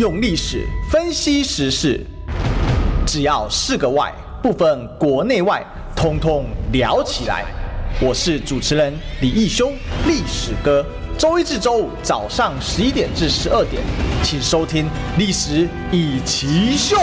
用历史分析时事，只要是个“外”，不分国内外，通通聊起来。我是主持人李义修，历史哥。周一至周五早上十一点至十二点，请收听《历史一奇秀》。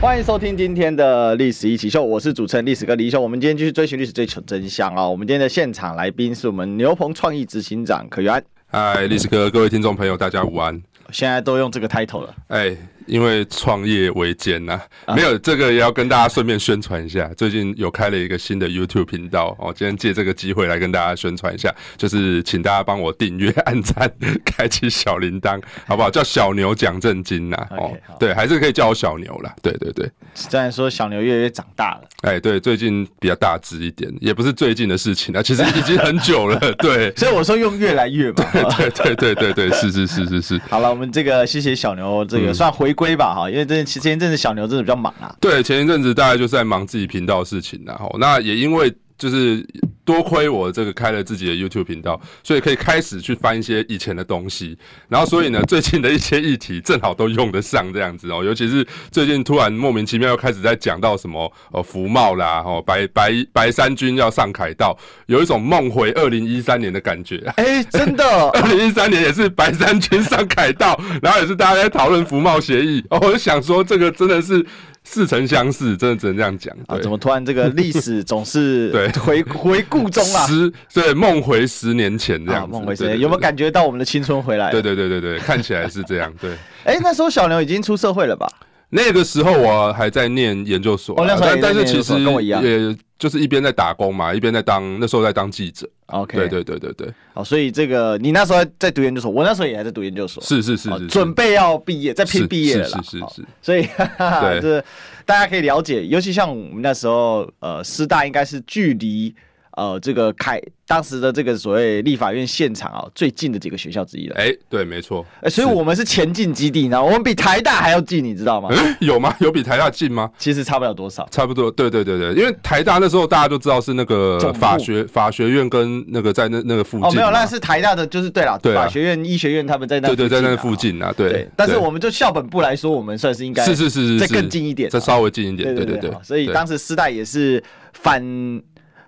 欢迎收听今天的《历史一起秀》，我是主持人历史哥李义修。我们今天继续追寻历史，追求真相啊！我们今天的现场来宾是我们牛棚创意执行长可元。嗨，历史哥，各位听众朋友，大家午安。现在都用这个 title 了，哎。因为创业维艰呐，没有这个也要跟大家顺便宣传一下。最近有开了一个新的 YouTube 频道哦，今天借这个机会来跟大家宣传一下，就是请大家帮我订阅、按赞、开启小铃铛，好不好？叫小牛讲正经呐，哦，对，还是可以叫我小牛啦。对对对。虽然说小牛越来越长大了，哎，对，最近比较大只一点，也不是最近的事情啊，其实已经很久了。对，所以我说用越来越嘛。对对对对对，是是是是是。好了，我们这个谢谢小牛，这个算回。归吧哈，因为这前前一阵子小牛真的比较忙啊。对，前一阵子大概就是在忙自己频道的事情，然后那也因为。就是多亏我这个开了自己的 YouTube 频道，所以可以开始去翻一些以前的东西，然后所以呢，最近的一些议题正好都用得上这样子哦，尤其是最近突然莫名其妙又开始在讲到什么呃福茂啦，哦白白白山军要上凯道，有一种梦回二零一三年的感觉。哎，真的，二零一三年也是白山军上凯道，然后也是大家在讨论福茂协议，哦，我就想说这个真的是。似曾相识，真的只能这样讲啊！怎么突然这个历史总是 对回回顾中啊？十对梦回十年前这样梦回十年，有没有感觉到我们的青春回来？对对对对对，看起来是这样。对，哎，那时候小牛已经出社会了吧？那个时候我还在念研究所，哦但但是其实跟我一样，也就是一边在打工嘛，一边在当那时候在当记者。OK，对对对对对。好，所以这个你那时候在读研究所，我那时候也还在读研究所，是是是，准备要毕业，在拼毕业了，是是是。所以哈哈，就是大家可以了解，尤其像我们那时候，呃，师大应该是距离。呃，这个开当时的这个所谓立法院现场啊，最近的几个学校之一了。哎，对，没错。哎，所以我们是前进基地，呢，我们比台大还要近，你知道吗？有吗？有比台大近吗？其实差不了多少。差不多，对对对对，因为台大那时候大家都知道是那个法学法学院跟那个在那那个附近。哦，没有，那是台大的，就是对了，法学院、医学院他们在那。对对，在那附近啊，对。但是我们就校本部来说，我们算是应该是是是再更近一点，再稍微近一点。对对对。所以当时师大也是反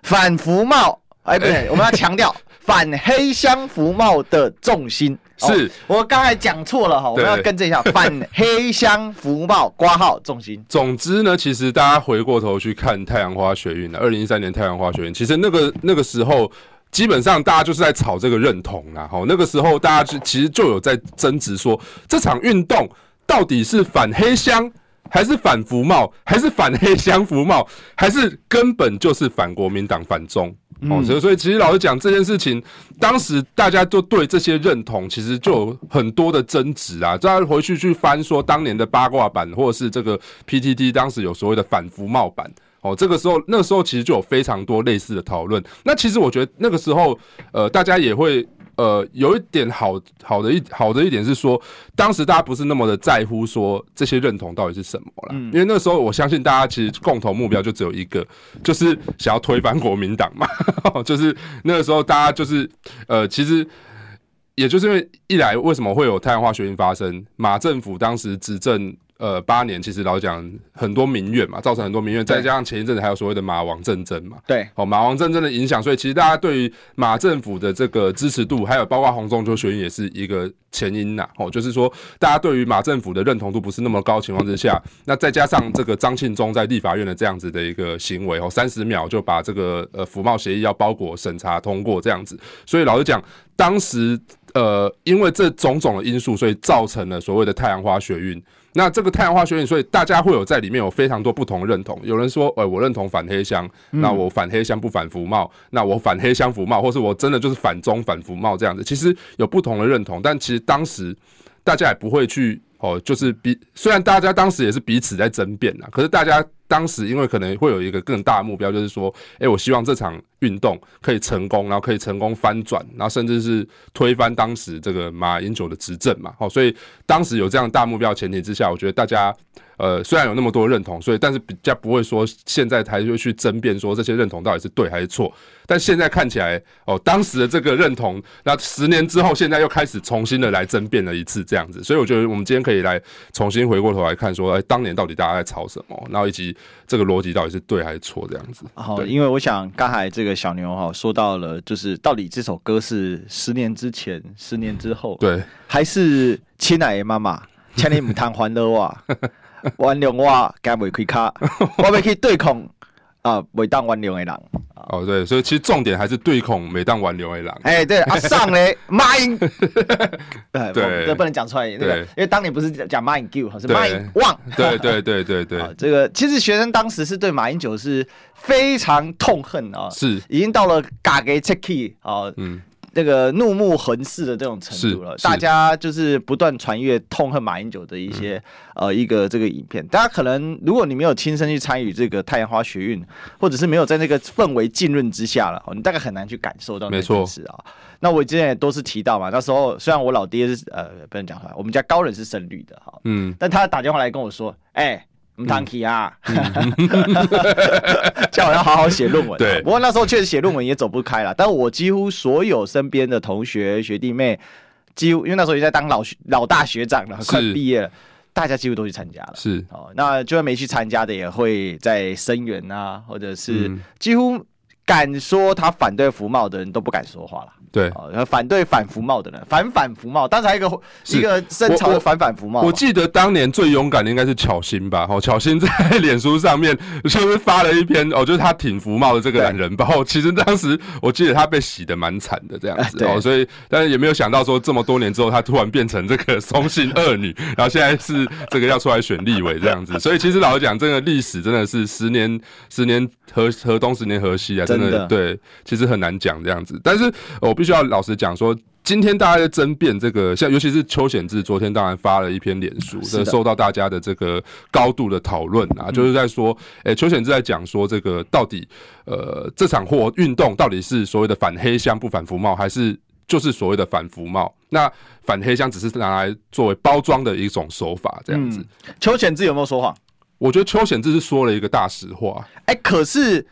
反服贸。哎，不对，我们要强调 反黑箱服贸的重心。是、哦、我刚才讲错了哈，我们要更正一下，反黑箱服贸挂号重心。总之呢，其实大家回过头去看太阳花学运的二零一三年太阳花学运，其实那个那个时候基本上大家就是在吵这个认同啦。哈，那个时候大家就其实就有在争执说，这场运动到底是反黑箱，还是反服贸，还是反黑箱服贸，还是根本就是反国民党反中？哦，所以所以其实老实讲这件事情，当时大家就对这些认同其实就有很多的争执啊。大家回去去翻说当年的八卦版，或者是这个 PTT 当时有所谓的反服贸版，哦，这个时候那个时候其实就有非常多类似的讨论。那其实我觉得那个时候，呃，大家也会。呃，有一点好好的一好的一点是说，当时大家不是那么的在乎说这些认同到底是什么了，因为那时候我相信大家其实共同目标就只有一个，就是想要推翻国民党嘛，就是那个时候大家就是呃，其实也就是因为一来为什么会有太阳花学运发生，马政府当时执政。呃，八年其实老讲很多民怨嘛，造成很多民怨，再加上前一阵子还有所谓的马王政争嘛，对，哦，马王政争的影响，所以其实大家对于马政府的这个支持度，还有包括洪仲秋学运也是一个前因呐，哦，就是说大家对于马政府的认同度不是那么高情况之下，那再加上这个张庆忠在立法院的这样子的一个行为，哦，三十秒就把这个呃服贸协议要包裹审查通过这样子，所以老实讲，当时呃因为这种种的因素，所以造成了所谓的太阳花学运。那这个太阳花学运，所以大家会有在里面有非常多不同的认同。有人说，呃，我认同反黑箱，那我反黑箱不反服贸，那我反黑箱服贸，或是我真的就是反中反服贸这样子。其实有不同的认同，但其实当时大家也不会去哦，就是彼虽然大家当时也是彼此在争辩呐，可是大家当时因为可能会有一个更大的目标，就是说，哎，我希望这场运动可以成功，然后可以成功翻转，然后甚至是推翻当时这个马英九的执政嘛。好，所以当时有这样大目标前提之下，我觉得大家。呃，虽然有那么多认同，所以但是比较不会说现在才会去争辩说这些认同到底是对还是错。但现在看起来，哦，当时的这个认同，那十年之后，现在又开始重新的来争辩了一次这样子。所以我觉得我们今天可以来重新回过头来看，说，哎，当年到底大家在吵什么，然后以及这个逻辑到底是对还是错这样子。好，因为我想刚才这个小牛哈说到了，就是到底这首歌是十年之前、十年之后，对，还是亲爱的妈妈，请你唔谈欢乐哇。原谅我，该袂开卡，我要去对抗啊，每当挽留的人。哦，对，所以其实重点还是对孔每当挽留的人。哎，对，阿上嘞，马英，对，这不能讲出来，那个，因为当年不是讲马英九，是马英旺。对对对对对，这个其实学生当时是对马英九是非常痛恨啊，是已经到了嘎给 checky 啊，嗯。这个怒目横视的这种程度了，大家就是不断传阅痛恨马英九的一些、嗯、呃一个这个影片。大家可能如果你没有亲身去参与这个太阳花学运，或者是没有在那个氛围浸润之下了，你大概很难去感受到那件事啊。那我之前也都是提到嘛，那时候虽然我老爹是呃不能讲出来，我们家高人是深绿的哈，嗯，但他打电话来跟我说，哎、欸。唔谈气啊，叫我要好好写论文。对，不过那时候确实写论文也走不开了。但我几乎所有身边的同学学弟妹，几乎因为那时候也在当老学老大学长了，快毕业了，大家几乎都去参加了。是哦，那就算没去参加的，也会在声援啊，或者是几乎敢说他反对服贸的人都不敢说话了。对，反对反服贸的人，反反服贸，当时还有一个一个深潮的反反服贸。我记得当年最勇敢的应该是巧芯吧？哦，巧芯在脸书上面就是发了一篇哦，就是他挺服贸的这个懒人包。其实当时我记得他被洗的蛮惨的这样子哦，所以但是也没有想到说这么多年之后，他突然变成这个松信恶女，然后现在是这个要出来选立委这样子。所以其实老实讲，这个历史真的是十年十年河河东，十年河西啊，真的对，其实很难讲这样子。但是我。必须要老实讲说，今天大家在争辩这个，像尤其是邱显志，昨天当然发了一篇脸书，这受到大家的这个高度的讨论啊，就是在说，诶，邱显志在讲说，这个到底，呃，这场或运动到底是所谓的反黑箱不反服贸，还是就是所谓的反服贸？那反黑箱只是拿来作为包装的一种手法，这样子。邱显志有没有说谎？我觉得邱显志是说了一个大实话。哎，可是。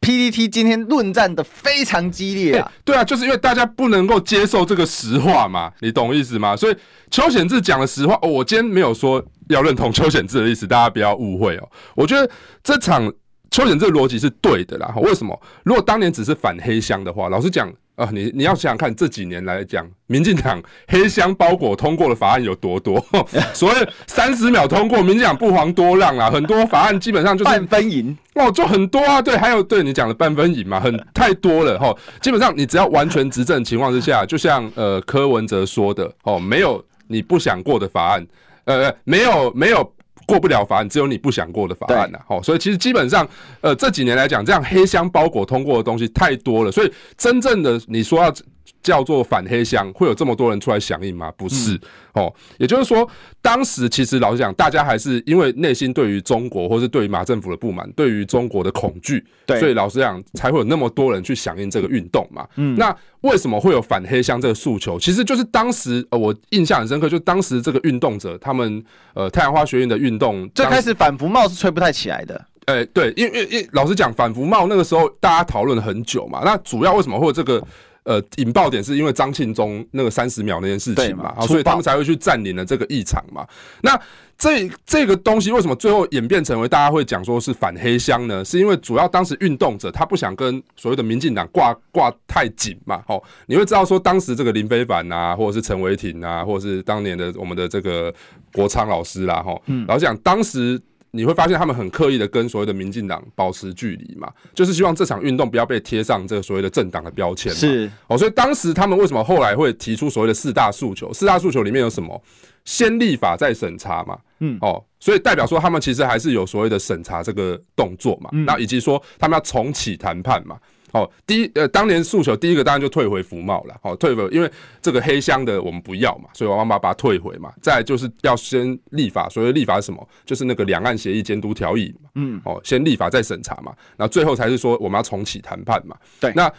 PPT 今天论战的非常激烈啊、对啊，就是因为大家不能够接受这个实话嘛，你懂意思吗？所以邱显志讲的实话，哦，我今天没有说要认同 邱显志的意思，大家不要误会哦。我觉得这场邱显志逻辑是对的啦。为什么？如果当年只是反黑箱的话，老实讲。啊，你你要想想看，这几年来讲，民进党黑箱包裹通过的法案有多多？所谓三十秒通过，民进党不遑多让啊，很多法案基本上就是半分赢哦，就很多啊。对，还有对你讲的半分赢嘛，很太多了哈。基本上你只要完全执政情况之下，就像呃柯文哲说的哦，没有你不想过的法案，呃，没有没有。过不了法案，只有你不想过的法案呐。好，所以其实基本上，呃，这几年来讲，这样黑箱包裹通过的东西太多了，所以真正的你说要。叫做反黑箱，会有这么多人出来响应吗？不是、嗯、哦，也就是说，当时其实老实讲，大家还是因为内心对于中国，或是对于马政府的不满，对于中国的恐惧，对，所以老实讲，才会有那么多人去响应这个运动嘛。嗯，那为什么会有反黑箱这个诉求？其实就是当时呃，我印象很深刻，就当时这个运动者，他们呃太阳花学院的运动，最开始反服贸是吹不太起来的。哎、欸，对，因为因为老实讲，反服贸那个时候大家讨论了很久嘛。那主要为什么会有这个？呃，引爆点是因为张庆忠那个三十秒那件事情嘛，所以他们才会去占领了这个议场嘛。那这这个东西为什么最后演变成为大家会讲说是反黑箱呢？是因为主要当时运动者他不想跟所谓的民进党挂挂太紧嘛。哦，你会知道说当时这个林非凡啊，或者是陈伟霆啊，或者是当年的我们的这个国昌老师啦，哈，嗯，然后讲当时。你会发现他们很刻意的跟所谓的民进党保持距离嘛，就是希望这场运动不要被贴上这个所谓的政党的标签。是哦，所以当时他们为什么后来会提出所谓的四大诉求？四大诉求里面有什么？先立法再审查嘛。嗯，哦，所以代表说他们其实还是有所谓的审查这个动作嘛。那以及说他们要重启谈判嘛。哦，第一呃，当年诉求第一个当然就退回服贸了，哦，退回，因为这个黑箱的我们不要嘛，所以我们把把它退回嘛。再来就是要先立法，所谓立法是什么？就是那个两岸协议监督条例嘛，嗯，哦，先立法再审查嘛，然后最后才是说我们要重启谈判嘛。对，那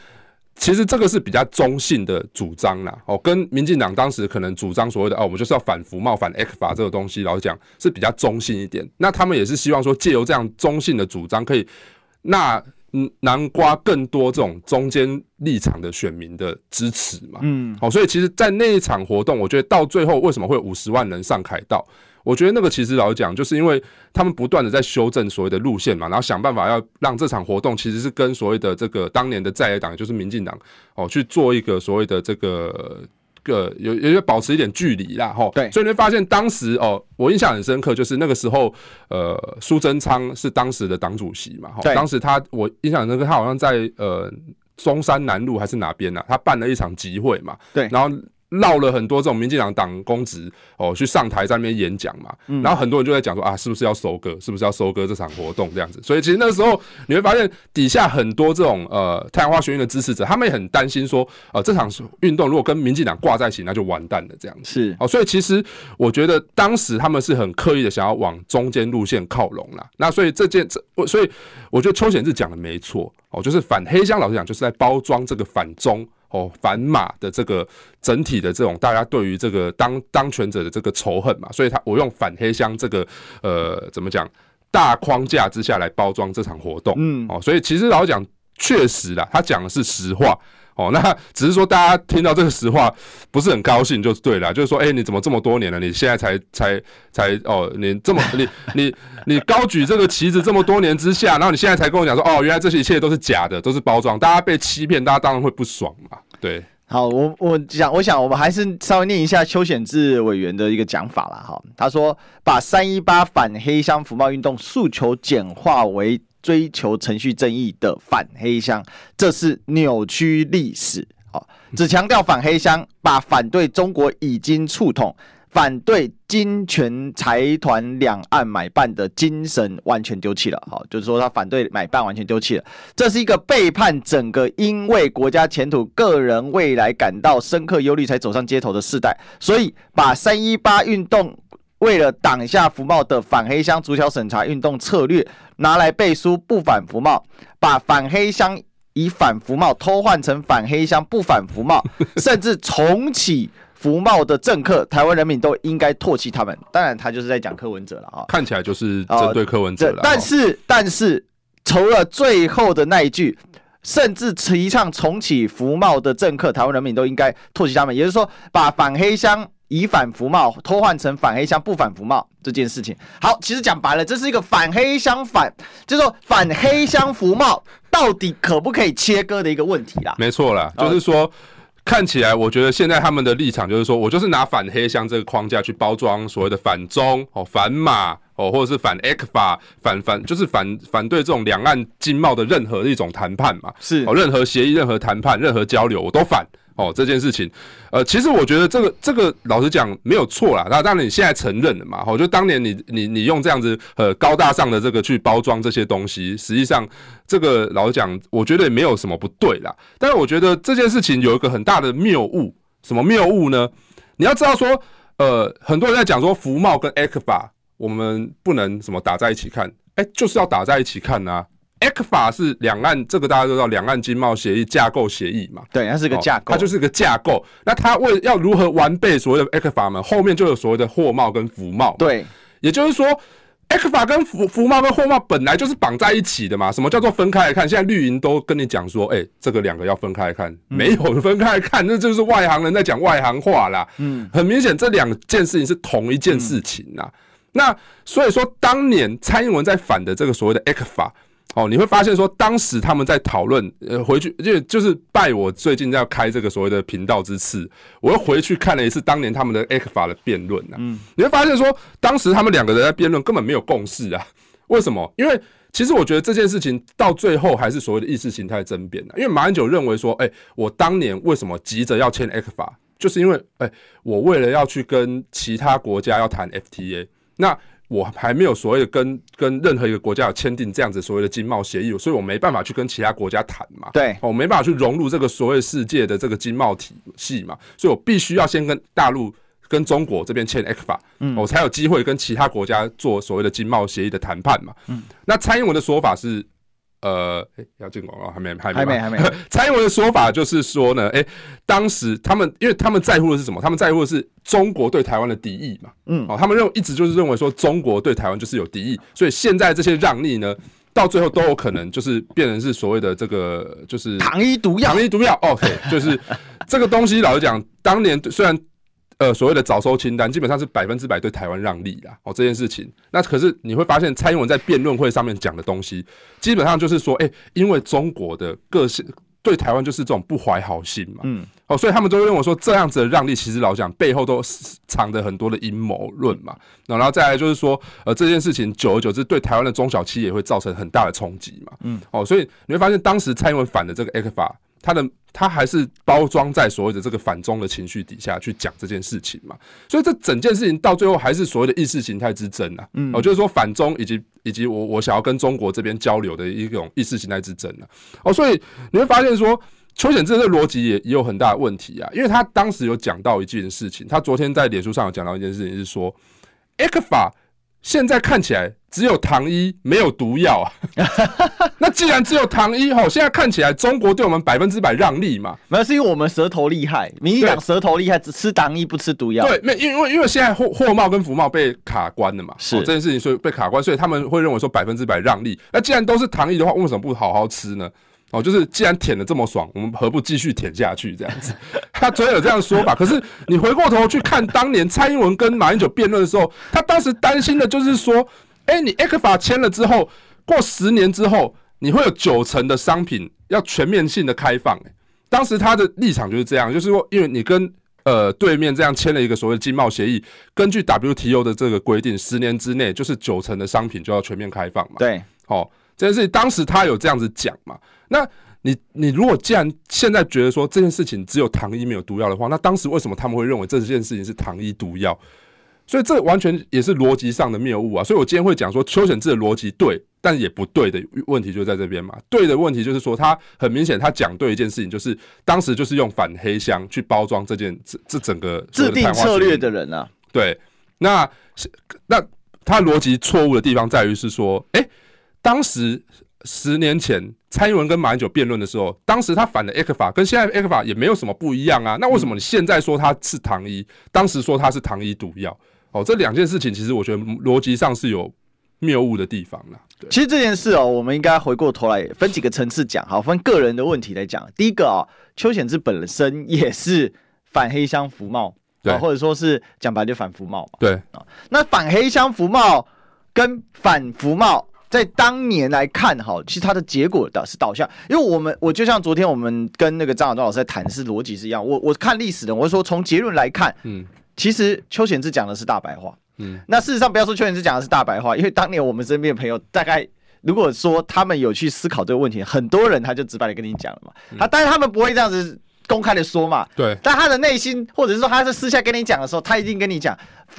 其实这个是比较中性的主张啦，哦，跟民进党当时可能主张所谓的哦，我们就是要反服贸、反 ECFA 这个东西，老实讲是比较中性一点。那他们也是希望说，借由这样中性的主张，可以那。嗯，南瓜更多这种中间立场的选民的支持嘛，嗯，好，所以其实，在那一场活动，我觉得到最后为什么会有五十万人上凯道？我觉得那个其实老实讲，就是因为他们不断的在修正所谓的路线嘛，然后想办法要让这场活动其实是跟所谓的这个当年的在野党，就是民进党哦，去做一个所谓的这个。个有有些保持一点距离啦，吼，对，所以你会发现当时哦，我印象很深刻，就是那个时候，呃，苏贞昌是当时的党主席嘛，哈，当时他我印象很深刻，他好像在呃中山南路还是哪边呢、啊？他办了一场集会嘛，对，然后。绕了很多这种民进党党公职哦，去上台在那边演讲嘛，然后很多人就在讲说啊，是不是要收割，是不是要收割这场活动这样子？所以其实那时候你会发现底下很多这种呃太阳花学运的支持者，他们也很担心说，呃这场运动如果跟民进党挂在一起，那就完蛋了这样子。是哦，所以其实我觉得当时他们是很刻意的想要往中间路线靠拢啦。那所以这件这，所以我觉得邱显志讲的没错哦，就是反黑箱，老实讲就是在包装这个反中。哦，反马的这个整体的这种大家对于这个当当权者的这个仇恨嘛，所以他我用反黑箱这个呃怎么讲大框架之下来包装这场活动，嗯，哦，所以其实老实讲，确实啦，他讲的是实话。哦，那只是说大家听到这个实话不是很高兴就对了，就是说，哎、你怎么这么多年了，你现在才才才哦，你这么你你你高举这个旗子这么多年之下，然后你现在才跟我讲说，哦，原来这些一切都是假的，都是包装，大家被欺骗，大家当然会不爽嘛。对，好，我我想我想我们还是稍微念一下邱显志委员的一个讲法了哈，他说把三一八反黑箱服贸运动诉求简化为。追求程序正义的反黑箱，这是扭曲历史。哦，只强调反黑箱，把反对中国已经触痛、反对金权财团两岸买办的精神完全丢弃了。好，就是说他反对买办完全丢弃了，这是一个背叛整个因为国家前途、个人未来感到深刻忧虑才走上街头的世代。所以，把三一八运动。为了挡下福茂的反黑箱逐条审查运动策略，拿来背书不反福茂，把反黑箱以反福茂偷换成反黑箱不反福茂，甚至重启福茂的政客，台湾人民都应该唾弃他们。当然，他就是在讲柯文哲了啊，看起来就是针对柯文哲了。但是，但是，除了最后的那一句，甚至提倡重启福茂的政客，台湾人民都应该唾弃他们。也就是说，把反黑箱。以反服贸偷换成反黑箱不反服贸这件事情，好，其实讲白了，这是一个反黑箱反，就是说反黑箱服贸到底可不可以切割的一个问题啦。没错啦，就是说看起来，我觉得现在他们的立场就是说我就是拿反黑箱这个框架去包装所谓的反中哦、反马哦，或者是反 ECFA 反反就是反反对这种两岸经贸的任何一种谈判嘛，是哦，任何协议、任何谈判、任何交流我都反。哦，这件事情，呃，其实我觉得这个这个老实讲没有错啦。那当然你现在承认了嘛？哦，就当年你你你用这样子呃高大上的这个去包装这些东西，实际上这个老实讲，我觉得也没有什么不对啦。但是我觉得这件事情有一个很大的谬误，什么谬误呢？你要知道说，呃，很多人在讲说福茂跟 ECFA 我们不能什么打在一起看，哎，就是要打在一起看呐、ECFA 是两岸，这个大家都知道，两岸经贸协议架构协议嘛。对，它是个架构，它就是个架构。那它为要如何完备所谓的 ECFA 嘛，后面就有所谓的货贸跟服贸。对，也就是说，ECFA 跟服服贸跟货贸本来就是绑在一起的嘛。什么叫做分开来看？现在绿营都跟你讲说，哎，这个两个要分开来看，没有分开来看，那就是外行人在讲外行话啦。嗯，很明显，这两件事情是同一件事情呐。那所以说，当年蔡英文在反的这个所谓的 ECFA。哦，你会发现说，当时他们在讨论，呃，回去就就是拜我最近要开这个所谓的频道之赐，我又回去看了一次当年他们的 ECFA 的辩论啊。嗯，你会发现说，当时他们两个人在辩论根本没有共识啊。为什么？因为其实我觉得这件事情到最后还是所谓的意识形态争辩的。因为马英九认为说，哎，我当年为什么急着要签 ECFA，就是因为，哎，我为了要去跟其他国家要谈 FTA，那。我还没有所谓的跟跟任何一个国家有签订这样子所谓的经贸协议，所以我没办法去跟其他国家谈嘛。对，我没办法去融入这个所谓世界的这个经贸体系嘛，所以我必须要先跟大陆跟中国这边签 ECFA，嗯，我才有机会跟其他国家做所谓的经贸协议的谈判嘛。嗯，那蔡英文的说法是。呃，哎，要进广告还没？还没？还没？还没。蔡英文的说法就是说呢，哎，当时他们，因为他们在乎的是什么？他们在乎的是中国对台湾的敌意嘛。嗯，哦，他们认为一直就是认为说中国对台湾就是有敌意，所以现在这些让利呢，到最后都有可能就是变成是所谓的这个就是糖衣毒药，糖衣毒药。OK，就是这个东西，老实讲，当年虽然。呃，所谓的早收清单基本上是百分之百对台湾让利啦。哦，这件事情，那可是你会发现蔡英文在辩论会上面讲的东西，基本上就是说，哎、欸，因为中国的个性对台湾就是这种不怀好心嘛，嗯，哦，所以他们都会认为说这样子的让利，其实老讲背后都藏着很多的阴谋论嘛。然后再来就是说，呃，这件事情久而久之对台湾的中小企业也会造成很大的冲击嘛，嗯，哦，所以你会发现当时蔡英文反的这个 ECFA。他的他还是包装在所谓的这个反中的情绪底下去讲这件事情嘛，所以这整件事情到最后还是所谓的意识形态之争啊，嗯，哦，就是说反中以及以及我我想要跟中国这边交流的一种意识形态之争啊，哦，所以你会发现说邱显志的逻辑也也有很大的问题啊，因为他当时有讲到一件事情，他昨天在脸书上有讲到一件事情是说，ECFA 现在看起来。只有糖衣没有毒药啊！那既然只有糖衣吼，现在看起来中国对我们百分之百让利嘛？没有，是因为我们舌头厉害。民进党舌头厉害，只吃糖衣不吃毒药。对，没因为因为现在货货贸跟服贸被卡关了嘛，是、喔、这件事情所以被卡关，所以他们会认为说百分之百让利。那既然都是糖衣的话，为什么不好好吃呢？哦，就是既然舔的这么爽，我们何不继续舔下去？这样子，他总有这样说法。可是你回过头去看当年蔡英文跟马英九辩论的时候，他当时担心的就是说。哎、欸，你 ECFA 签了之后，过十年之后，你会有九成的商品要全面性的开放。哎，当时他的立场就是这样，就是说，因为你跟呃对面这样签了一个所谓经贸协议，根据 WTO 的这个规定，十年之内就是九成的商品就要全面开放嘛。对，哦，这件事情当时他有这样子讲嘛。那你你如果既然现在觉得说这件事情只有糖衣没有毒药的话，那当时为什么他们会认为这件事情是糖衣毒药？所以这完全也是逻辑上的谬误啊！所以我今天会讲说邱显志的逻辑对，但也不对的问题就在这边嘛。对的问题就是说，他很明显他讲对一件事情，就是当时就是用反黑箱去包装这件这这整个制定策略的人啊。对，那那他逻辑错误的地方在于是说，哎，当时十年前蔡英文跟马英九辩论的时候，当时他反的 ECFA 跟现在 ECFA 也没有什么不一样啊。那为什么你现在说他是糖衣，当时说他是糖衣毒药？哦，这两件事情其实我觉得逻辑上是有谬误的地方啦。对，其实这件事哦，我们应该回过头来分几个层次讲，好，分个人的问题来讲。第一个啊、哦，邱显志本身也是反黑箱服贸，对，或者说是讲白就反服贸嘛。对啊，那反黑箱服贸跟反服贸在当年来看，哈，其实它的结果的是导向，因为我们我就像昨天我们跟那个张晓忠老师在谈，是逻辑是一样。我我看历史的，我是说从结论来看，嗯。其实邱显志讲的是大白话，嗯，那事实上不要说邱显志讲的是大白话，因为当年我们身边的朋友大概如果说他们有去思考这个问题，很多人他就直白的跟你讲了嘛，他但是他们不会这样子公开的说嘛，对，但他的内心或者是说他在私下跟你讲的时候，他一定跟你讲，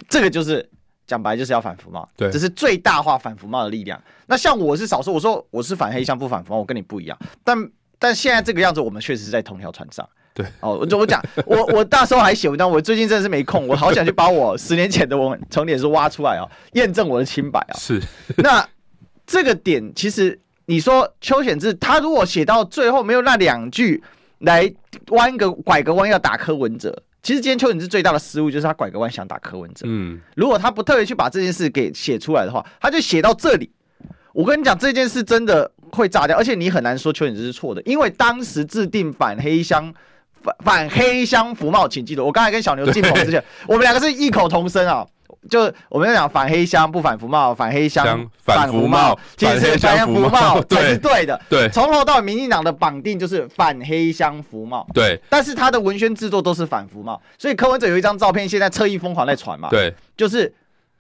这个就是讲白就是要反服贸，对，这是最大化反服贸的力量。那像我是少数，我说我是反黑箱不反服贸，我跟你不一样，但但现在这个样子，我们确实是在同条船上。对哦，我我讲，我我那时候还写文章，我最近真的是没空，我好想去把我十年前的文从脸书挖出来哦，验证我的清白啊。是，那这个点其实你说邱显志他如果写到最后没有那两句来弯个拐个弯要打柯文哲，其实今天邱显智最大的失误就是他拐个弯想打柯文哲。嗯，如果他不特别去把这件事给写出来的话，他就写到这里。我跟你讲，这件事真的会炸掉，而且你很难说邱显智是错的，因为当时制定反黑箱。反反黑箱服贸，请记得，我刚才跟小牛进棚之前，我们两个是异口同声啊，就我们要讲反黑箱不反服贸，反黑箱反服贸，其实是反服贸才是 对的。对，从头到尾，民进党的绑定就是反黑箱服贸。对，但是他的文宣制作都是反服贸，所以柯文哲有一张照片，现在侧翼疯狂在传嘛。对，就是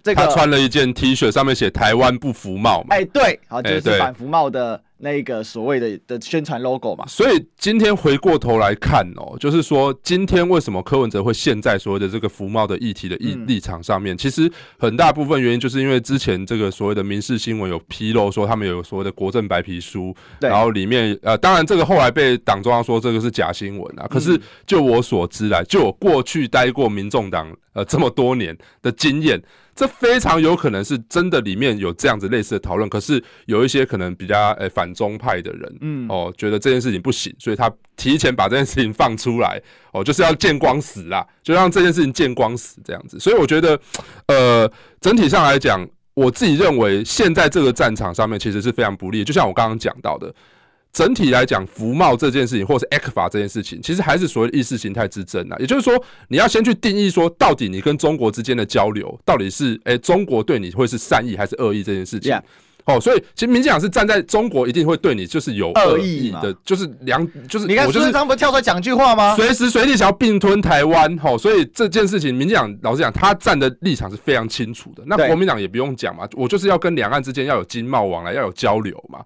这个他穿了一件 T 恤，上面写台湾不服贸嘛。哎，对，好，就是反服贸的。那个所谓的的宣传 logo 嘛。所以今天回过头来看哦，就是说今天为什么柯文哲会陷在所谓的这个服贸的议题的立立场上面？其实很大部分原因就是因为之前这个所谓的民事新闻有披露说他们有所谓的国政白皮书，然后里面呃，当然这个后来被党中央说这个是假新闻啊。可是就我所知来，就我过去待过民众党呃这么多年的经验。这非常有可能是真的，里面有这样子类似的讨论。可是有一些可能比较诶、欸、反中派的人，嗯，哦，觉得这件事情不行，所以他提前把这件事情放出来，哦，就是要见光死啦，就让这件事情见光死这样子。所以我觉得，呃，整体上来讲，我自己认为现在这个战场上面其实是非常不利，就像我刚刚讲到的。整体来讲，服贸这件事情，或是 ECFA 这件事情，其实还是所谓意识形态之争啊。也就是说，你要先去定义说，到底你跟中国之间的交流，到底是诶、欸，中国对你会是善意还是恶意这件事情。Yeah. 哦，所以其实民进党是站在中国一定会对你就是有恶意的，就是两就是你看孙中山不是跳出来讲句话吗？随时随地想要并吞台湾，哦，所以这件事情，民进党老实讲，他站的立场是非常清楚的。那国民党也不用讲嘛，我就是要跟两岸之间要有经贸往来，要有交流嘛。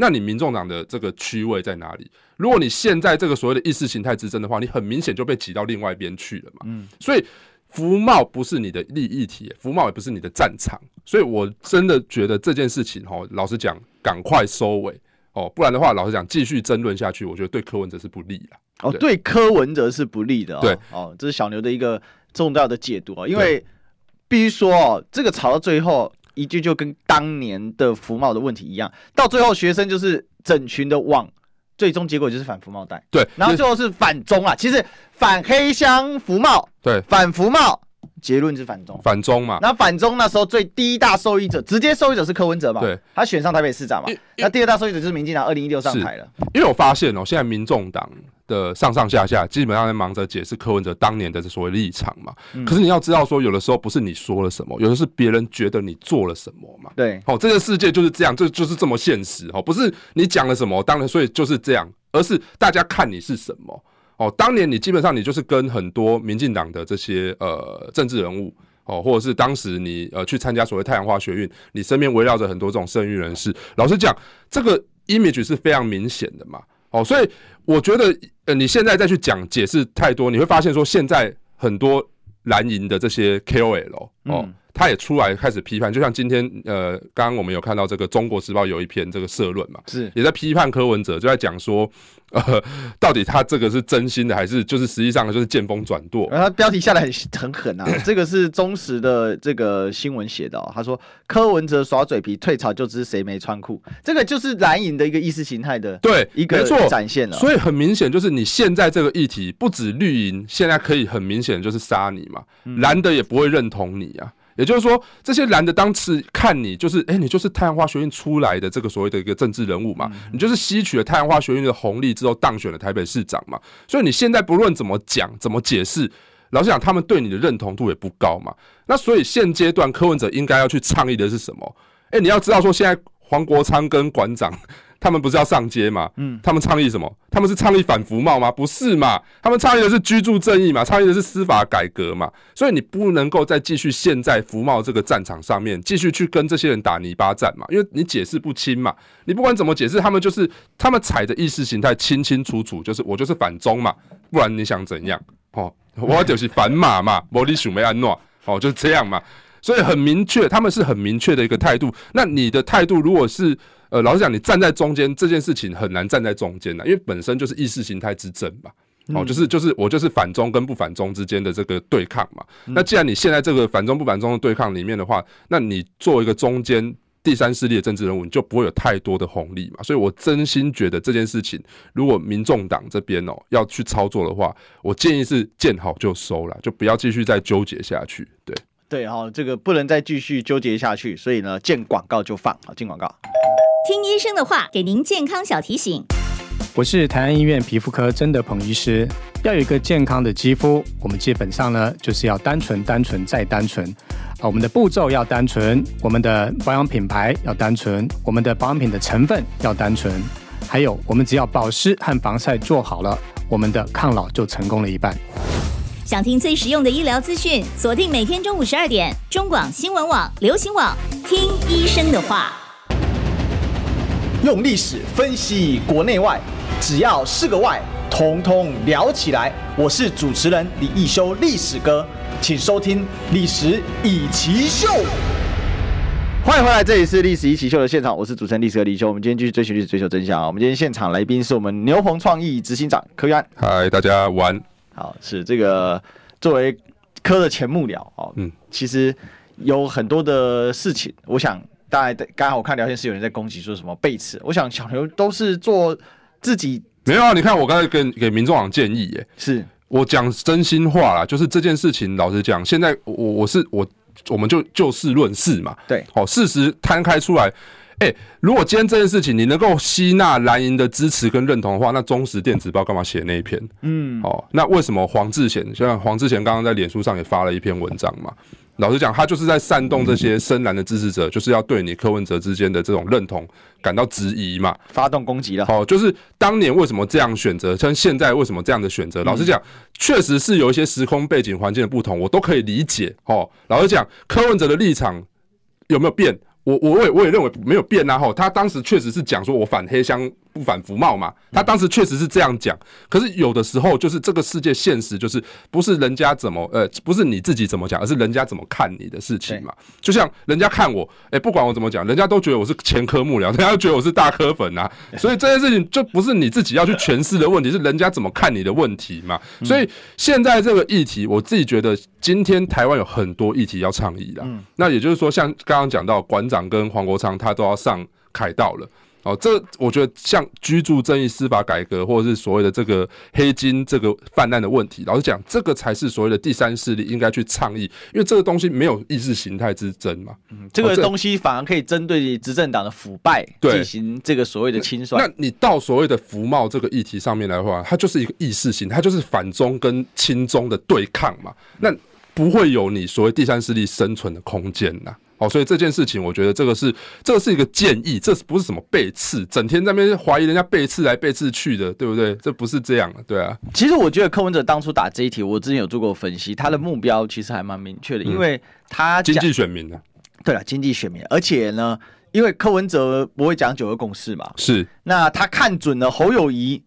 那你民众党的这个区位在哪里？如果你现在这个所谓的意识形态之争的话，你很明显就被挤到另外一边去了嘛。嗯，所以服贸不是你的利益体，服贸也不是你的战场。所以我真的觉得这件事情哦，老实讲，赶快收尾哦，不然的话，老实讲，继续争论下去，我觉得对柯文哲是不利的。哦，对柯文哲是不利的。对，哦，这是小牛的一个重要的解读啊，因为必须说哦，这个吵到最后。一句就跟当年的服贸的问题一样，到最后学生就是整群的往，最终结果就是反服贸带。对，然后最后是反中啊，其实反黑箱服贸，对，反服贸，结论是反中，反中嘛。那反中那时候最第一大受益者，直接受益者是柯文哲嘛，对，他选上台北市长嘛。那第二大受益者就是民进党，二零一六上台了。因为我发现哦，现在民众党。的上上下下基本上在忙着解释柯文哲当年的所谓立场嘛，可是你要知道说，有的时候不是你说了什么，有的是别人觉得你做了什么嘛。对，好，这个世界就是这样，就就是这么现实哦，不是你讲了什么，当然所以就是这样，而是大家看你是什么哦。当年你基本上你就是跟很多民进党的这些呃政治人物哦，或者是当时你呃去参加所谓太阳花学运，你身边围绕着很多这种声誉人士，老实讲，这个 image 是非常明显的嘛。哦，所以我觉得，呃，你现在再去讲解释太多，你会发现说，现在很多蓝营的这些 KOL 哦。他也出来开始批判，就像今天呃，刚刚我们有看到这个《中国时报》有一篇这个社论嘛，是也在批判柯文哲，就在讲说，呃，到底他这个是真心的，还是就是实际上就是见风转舵？然后他标题下来很很狠啊，这个是忠实的这个新闻写的哦，他说柯文哲耍嘴皮，退潮就知谁没穿裤，这个就是蓝营的一个意识形态的对一个展现了。所以很明显就是你现在这个议题，不止绿营现在可以很明显就是杀你嘛，蓝的也不会认同你啊。也就是说，这些蓝的当时看你就是，哎、欸，你就是太阳花学院出来的这个所谓的一个政治人物嘛，你就是吸取了太阳花学院的红利之后当选了台北市长嘛，所以你现在不论怎么讲、怎么解释，老实讲，他们对你的认同度也不高嘛。那所以现阶段柯文哲应该要去倡议的是什么？哎、欸，你要知道说，现在黄国昌跟馆长。他们不是要上街吗？嗯，他们倡议什么？他们是倡议反服贸吗？不是嘛？他们倡议的是居住正义嘛？倡议的是司法改革嘛？所以你不能够再继续陷在服贸这个战场上面，继续去跟这些人打泥巴战嘛？因为你解释不清嘛。你不管怎么解释，他们就是他们踩的意识形态清清楚楚，就是我就是反中嘛，不然你想怎样？哦，我就是反马嘛，莫里许梅安诺，哦，就是这样嘛。所以很明确，他们是很明确的一个态度。那你的态度如果是？呃，老实讲，你站在中间这件事情很难站在中间的，因为本身就是意识形态之争嘛。哦，就是就是我就是反中跟不反中之间的这个对抗嘛。那既然你现在这个反中不反中的对抗里面的话，那你作为一个中间第三势力的政治人物，你就不会有太多的红利嘛。所以我真心觉得这件事情，如果民众党这边哦要去操作的话，我建议是见好就收了，就不要继续再纠结下去。对对，哈，这个不能再继续纠结下去。所以呢，见广告就放，好，进广告。听医生的话，给您健康小提醒。我是台安医院皮肤科曾德鹏医师。要有一个健康的肌肤，我们基本上呢就是要单纯、单纯再单纯。啊，我们的步骤要单纯，我们的保养品牌要单纯，我们的保养品的成分要单纯。还有，我们只要保湿和防晒做好了，我们的抗老就成功了一半。想听最实用的医疗资讯，锁定每天中午十二点，中广新闻网、流行网，听医生的话。用历史分析国内外，只要是个“外”，统统聊起来。我是主持人李易修，历史哥，请收听《历史易起秀》。欢迎回来，这里是《历史一奇秀》的现场，我是主持人历史哥李修。我们今天继续追寻历史，追求真相啊！我们今天现场来宾是我们牛棚创意执行长柯玉安。嗨，大家晚。好，是这个作为柯的前幕僚哦，嗯，其实有很多的事情，我想。大家刚好我看聊天室有人在攻击说什么背刺，我想小牛都是做自己没有啊？你看我刚才给给民众党建议，耶，是我讲真心话啦，就是这件事情，老实讲，现在我我是我，我们就就事论事嘛，对，好，事实摊开出来，哎、欸，如果今天这件事情你能够吸纳蓝营的支持跟认同的话，那中时电子报干嘛写那一篇？嗯，哦，那为什么黄志贤像黄志贤刚刚在脸书上也发了一篇文章嘛？老实讲，他就是在煽动这些深蓝的支持者，就是要对你柯文哲之间的这种认同感到质疑嘛，发动攻击了。哦，就是当年为什么这样选择，像现在为什么这样的选择？老实讲，确实是有一些时空背景环境的不同，我都可以理解。哦，老实讲，柯文哲的立场有没有变？我我也我也认为没有变啊。哦，他当时确实是讲说我反黑箱。不反服贸嘛？他当时确实是这样讲。可是有的时候，就是这个世界现实就是不是人家怎么呃，不是你自己怎么讲，而是人家怎么看你的事情嘛。就像人家看我，哎，不管我怎么讲，人家都觉得我是前科幕僚，人家都觉得我是大科粉啊。所以这件事情就不是你自己要去诠释的问题，是人家怎么看你的问题嘛。所以现在这个议题，我自己觉得今天台湾有很多议题要倡议的。那也就是说，像刚刚讲到馆长跟黄国昌，他都要上凯道了。哦，这我觉得像居住正义、司法改革，或者是所谓的这个黑金这个泛滥的问题，老实讲，这个才是所谓的第三势力应该去倡议，因为这个东西没有意识形态之争嘛。嗯，这个东西反而可以针对执政党的腐败进行这个所谓的清算。那你到所谓的服贸这个议题上面来的话，它就是一个意识形态，它就是反中跟亲中的对抗嘛。那不会有你所谓第三势力生存的空间呐。哦，所以这件事情，我觉得这个是这个是一个建议，这不是什么背刺，整天在那边怀疑人家背刺来背刺去的，对不对？这不是这样的，对啊。其实我觉得柯文哲当初打这一题，我之前有做过分析，他的目标其实还蛮明确的，因为他经济选民的。对了，经济选民，而且呢，因为柯文哲不会讲九二共识嘛，是。那他看准了侯友谊，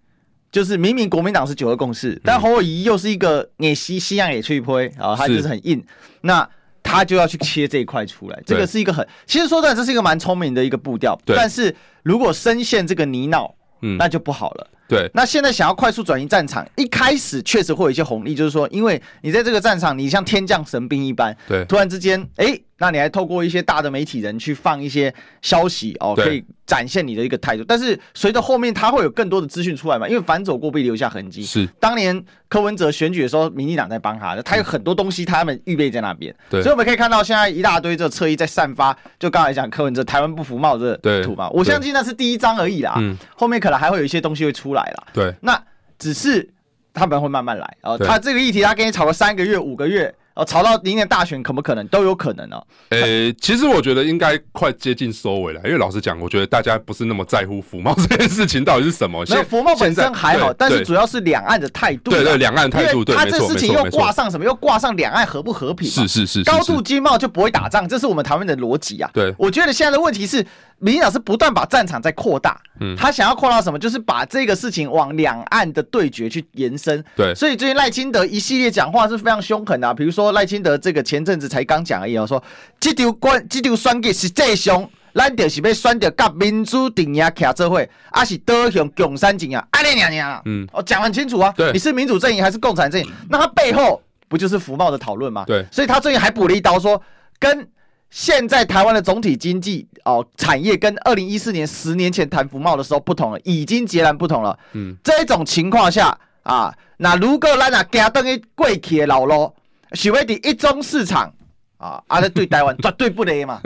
就是明明国民党是九二共识，但侯友谊又是一个你西西洋也吹灰啊，他就是很硬，那。他就要去切这一块出来，这个是一个很，其实说真的，这是一个蛮聪明的一个步调。但是如果深陷这个泥淖，嗯，那就不好了。对，那现在想要快速转移战场，一开始确实会有一些红利，就是说，因为你在这个战场，你像天降神兵一般，对，突然之间，哎、欸。那你还透过一些大的媒体人去放一些消息哦，可以展现你的一个态度。但是随着后面他会有更多的资讯出来嘛，因为反走过必留下痕迹。是当年柯文哲选举的时候，民进党在帮他，他有很多东西他们预备在那边。对，所以我们可以看到现在一大堆这个侧翼在散发，就刚才讲柯文哲台湾不服贸这个图嘛。我相信那是第一章而已啦，嗯，后面可能还会有一些东西会出来了。对，那只是他们会慢慢来哦。他这个议题他跟你吵了三个月、五个月。哦，吵到明年大选可不可能都有可能哦。呃、欸，其实我觉得应该快接近收尾了，因为老实讲，我觉得大家不是那么在乎福茂这件事情到底是什么。没有服贸本身还好，但是主要是两岸的态度。对对，两岸态度。对，他这事情又挂上什么？又挂上两岸和不和平？是是是。高度经贸就不会打仗，这是我们台湾的逻辑啊。对，我觉得现在的问题是。民进党是不断把战场在扩大，嗯，他想要扩大什么？就是把这个事情往两岸的对决去延伸。对，所以最近赖清德一系列讲话是非常凶狠的啊，比如说赖清德这个前阵子才刚讲而已，说这条关这条选举是最凶，咱就是要选择甲民主阵营徛做伙，还是倒向共产阵营啊？阿你娘娘，嗯，我讲很清楚啊，对，你是民主阵营还是共产阵营？那他背后不就是福茂的讨论吗？对，所以他最近还补了一刀，说跟。现在台湾的总体经济哦，产业跟二零一四年十年前谈服贸的时候不同了，已经截然不同了。嗯，这种情况下啊，那如果咱啊加登去过去的老路，许为的一中市场啊，啊，那对台湾 绝对不利嘛，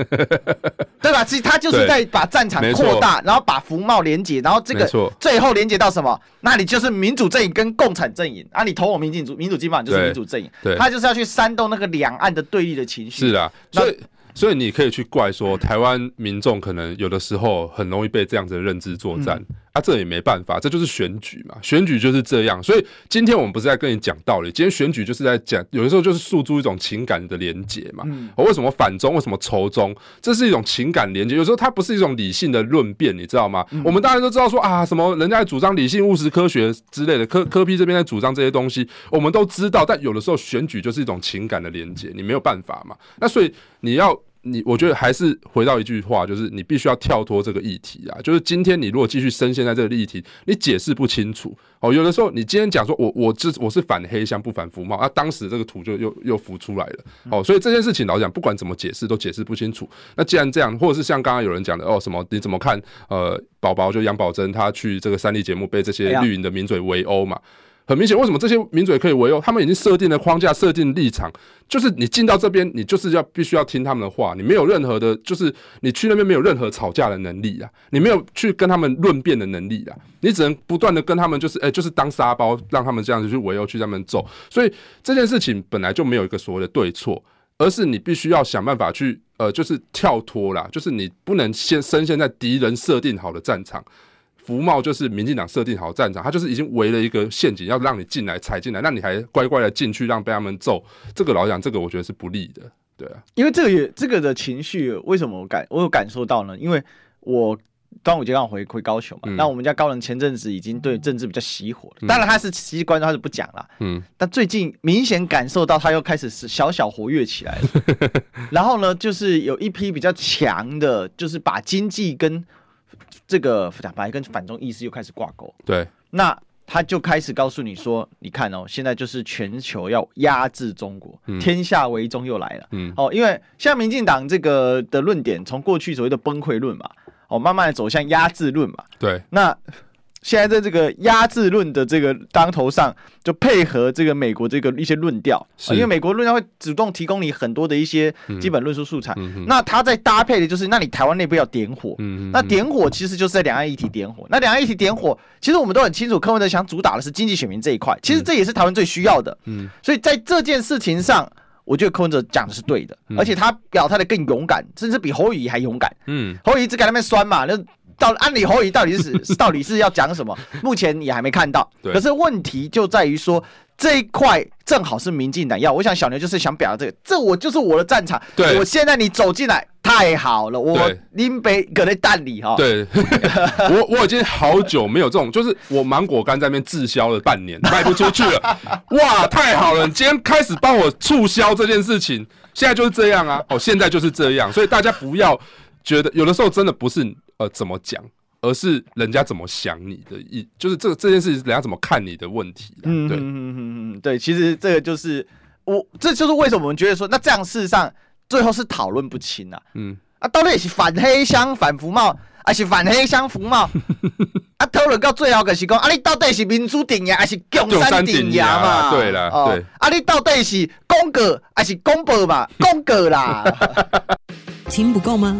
对吧？其实他就是在把战场扩大，然后把服贸连接，然后这个最后连接到什么？那你就是民主阵营跟共产阵营啊，你投我民主民主基本上就是民主阵营，对，他就是要去煽动那个两岸的对立的情绪。是啊，所以。所以你可以去怪说台湾民众可能有的时候很容易被这样子的认知作战啊，这也没办法，这就是选举嘛，选举就是这样。所以今天我们不是在跟你讲道理，今天选举就是在讲，有的时候就是诉诸一种情感的连结嘛。嗯，为什么反中？为什么仇中？这是一种情感连结。有时候它不是一种理性的论辩，你知道吗？嗯、我们当然都知道说啊，什么人家在主张理性、务实、科学之类的，科科批这边在主张这些东西，我们都知道。但有的时候选举就是一种情感的连结，你没有办法嘛。那所以你要。你我觉得还是回到一句话，就是你必须要跳脱这个议题啊。就是今天你如果继续深陷在这个议题，你解释不清楚哦。有的时候你今天讲说我我这我是反黑箱不反服贸，那、啊、当时这个图就又又浮出来了哦。所以这件事情老实讲，不管怎么解释都解释不清楚。那既然这样，或者是像刚刚有人讲的哦，什么你怎么看？呃，宝宝就杨宝珍他去这个三立节目被这些绿营的名嘴围殴嘛。很明显，为什么这些名嘴可以围殴？他们已经设定了框架，设定立场，就是你进到这边，你就是要必须要听他们的话，你没有任何的，就是你去那边没有任何吵架的能力啊，你没有去跟他们论辩的能力啊，你只能不断的跟他们就是，哎，就是当沙包，让他们这样子去围殴，去他们揍。所以这件事情本来就没有一个所谓的对错，而是你必须要想办法去，呃，就是跳脱啦，就是你不能先深陷在敌人设定好的战场。服贸就是民进党设定好战场，他就是已经围了一个陷阱，要让你进来踩进来，那你还乖乖的进去，让被他们揍。这个老实讲，这个我觉得是不利的，对啊。因为这个也这个的情绪，为什么我感我有感受到呢？因为我端午节刚好回回高雄嘛，嗯、那我们家高人前阵子已经对政治比较熄火了，当然他是习惯，他是不讲了，嗯。但最近明显感受到他又开始是小小活跃起来了，然后呢，就是有一批比较强的，就是把经济跟。这个反白跟反中意识又开始挂钩，对，那他就开始告诉你说，你看哦，现在就是全球要压制中国，天下为中又来了，嗯，哦，因为像民进党这个的论点，从过去所谓的崩溃论嘛，哦，慢慢的走向压制论嘛，对，那。现在在这个压制论的这个当头上，就配合这个美国这个一些论调，是因为美国论调会主动提供你很多的一些基本论述素材。嗯嗯、那它在搭配的就是，那你台湾内部要点火，那点火其实就是在两岸议题点火。那两岸议题点火，其实我们都很清楚，柯文哲想主打的是经济选民这一块，其实这也是台湾最需要的。嗯、所以在这件事情上，我觉得柯文哲讲的是对的，嗯、而且他表态的更勇敢，甚至比侯友谊还勇敢。嗯，侯友谊一直在那边酸嘛，那。到安理侯到底是 到底是要讲什么？目前也还没看到。对可是问题就在于说，这一块正好是民进党要。我想小牛就是想表达这个，这我就是我的战场。对，我现在你走进来太好了，我拎杯搁在蛋里哈。对，我我已经好久没有这种，就是我芒果干在那边滞销了半年，卖不出去了。哇，太好了！你今天开始帮我促销这件事情，现在就是这样啊。哦，现在就是这样，所以大家不要觉得有的时候真的不是。呃，怎么讲？而是人家怎么想你的意，就是这这件事情，人家怎么看你的问题。对，嗯嗯嗯对，其实这个就是我，这就是为什么我们觉得说，那这样事实上最后是讨论不清啊。嗯，啊，到底是反黑箱反服贸，还是反黑箱服贸？啊，讨论到最后就是讲，啊，你到底是民主顶呀，还是共产顶呀嘛？对了，哦、对，啊，你到底是公告还是公报嘛？公告啦，听不够吗？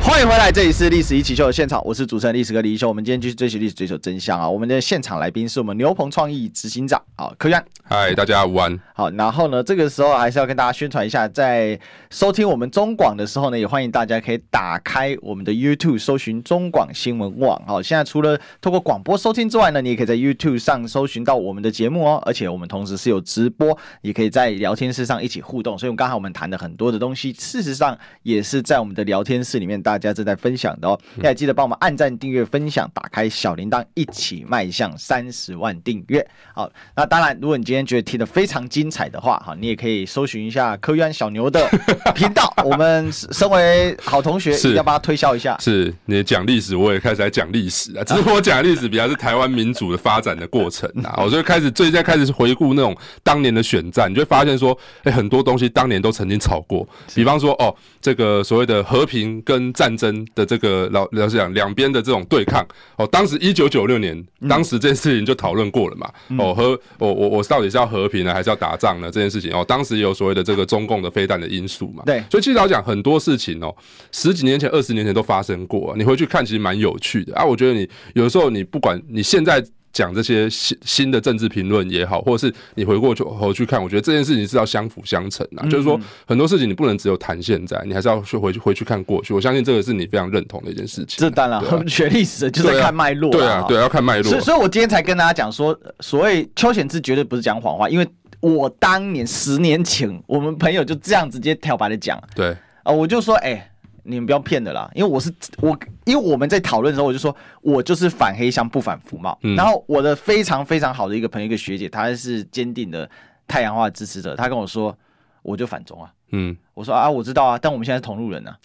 欢迎回来，这里是历史一起秀的现场，我是主持人历史哥李一修。我们今天继续追寻历史，追求真相啊！我们的现场来宾是我们牛棚创意执行长啊，柯源。嗨，大家午安。好，然后呢，这个时候还是要跟大家宣传一下，在收听我们中广的时候呢，也欢迎大家可以打开我们的 YouTube，搜寻中广新闻网。好，现在除了透过广播收听之外呢，你也可以在 YouTube 上搜寻到我们的节目哦。而且我们同时是有直播，也可以在聊天室上一起互动。所以，我们刚才我们谈的很多的东西，事实上也是在我们的聊天室里面大。家正在分享的哦，大家记得帮我们按赞、订阅、分享，打开小铃铛，一起迈向三十万订阅。好，那当然，如果你今天觉得听得非常精彩的话，哈，你也可以搜寻一下科渊小牛的 频道。我们身为好同学，要帮他推销一下。是你讲历史，我也开始来讲历史啊。只是我讲历史比较是台湾民主的发展的过程啊。我就开始最近开始回顾那种当年的选战，你就会发现说，哎，很多东西当年都曾经吵过。比方说，哦，这个所谓的和平跟战战争的这个老老实讲，两边的这种对抗哦，当时一九九六年，当时这件事情就讨论过了嘛。哦，和我我我到底是要和平呢，还是要打仗呢？这件事情哦，当时也有所谓的这个中共的飞弹的因素嘛。对，所以其实老讲很多事情哦，十几年前、二十年前都发生过，你回去看其实蛮有趣的啊。我觉得你有的时候你不管你现在。讲这些新新的政治评论也好，或者是你回过头去看，我觉得这件事情是要相辅相成的。就是说，很多事情你不能只有谈现在，你还是要去回去回去看过去。我相信这个是你非常认同的一件事情。这当然，学历史就是在看脉络。对啊，对，要看脉络。所以，所以我今天才跟大家讲说，所谓邱显志绝对不是讲谎话，因为我当年十年前，我们朋友就这样直接挑白的讲。对啊，我就说，哎。你们不要骗的啦，因为我是我，因为我们在讨论的时候，我就说我就是反黑箱不反服贸。嗯、然后我的非常非常好的一个朋友，一个学姐，她是坚定的太阳花支持者，她跟我说，我就反中啊。嗯，我说啊，我知道啊，但我们现在是同路人呢、啊，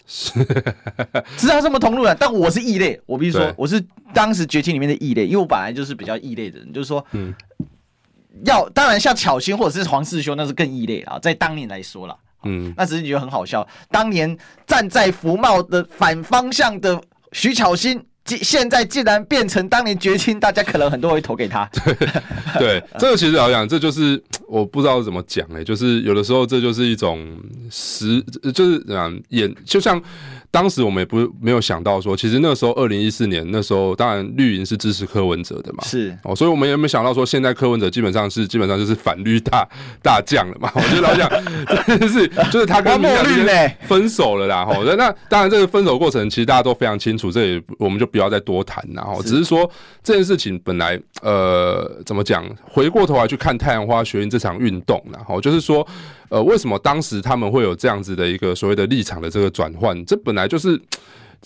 知道什么同路人？但我是异类，我必须说，我是当时崛起里面的异类，因为我本来就是比较异类的人，就是说，嗯，要当然像巧心或者是黄世修，那是更异类啊，在当年来说了。嗯，那只是觉得很好笑。当年站在福茂的反方向的徐巧芯，现现在既然变成当年绝亲，大家可能很多会投给他。对，对，这个其实好像这就是我不知道怎么讲哎、欸，就是有的时候这就是一种实，就是讲演，就像。当时我们也不没有想到说，其实那个时候二零一四年那时候，当然绿营是支持柯文哲的嘛，是哦，所以我们也没有想到说，现在柯文哲基本上是基本上就是反绿大大将了嘛。我觉得老讲真的是就是他跟民进党分手了啦。哈，那当然这个分手过程其实大家都非常清楚，这也我们就不要再多谈了。哈，只是说这件事情本来呃怎么讲，回过头来去看太阳花学院这场运动，然后就是说。呃，为什么当时他们会有这样子的一个所谓的立场的这个转换？这本来就是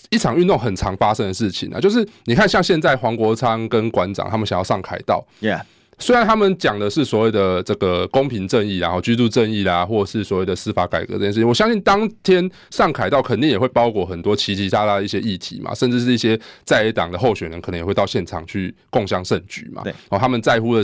一场运动很常发生的事情啊。就是你看，像现在黄国昌跟馆长他们想要上凯道，Yeah。虽然他们讲的是所谓的这个公平正义，然后居住正义啦，或者是所谓的司法改革这件事情，我相信当天上凯道肯定也会包裹很多奇奇杂杂的一些议题嘛，甚至是一些在野党的候选人可能也会到现场去共襄盛举嘛。对，哦，他们在乎的，